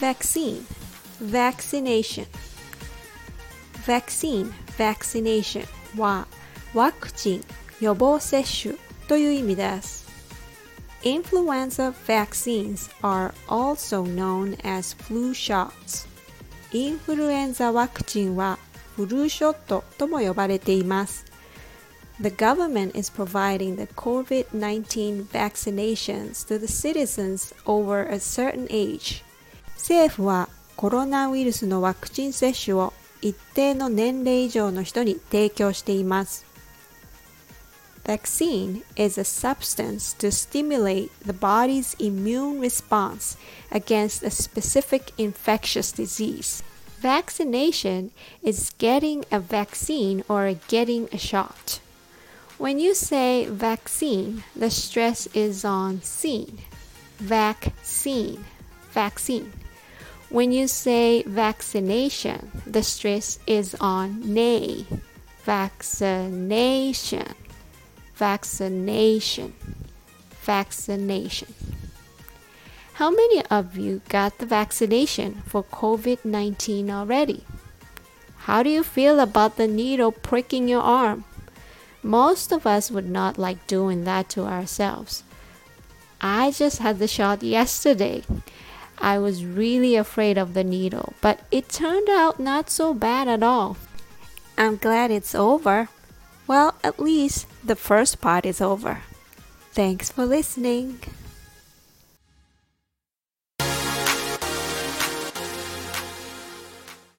vaccine vaccination vaccine vaccination はワクチン予防接種という意味です Influenza vaccines are also known as flu shots インフルエンザワクチンはフルーショットとも呼ばれています The government is providing the COVID-19 vaccinations to the citizens over a certain age 政府はコロナウイルスのワクチン接種を一定の年齢以上の人に提供しています Vaccine is a substance to stimulate the body's immune response against a specific infectious disease. Vaccination is getting a vaccine or getting a shot. When you say vaccine, the stress is on scene. Vaccine, vaccine. When you say vaccination, the stress is on nay. Vaccination vaccination. Vaccination. How many of you got the vaccination for COVID 19 already? How do you feel about the needle pricking your arm? Most of us would not like doing that to ourselves. I just had the shot yesterday. I was really afraid of the needle, but it turned out not so bad at all. I'm glad it's over. Well, at least the first part is over. Thanks for listening.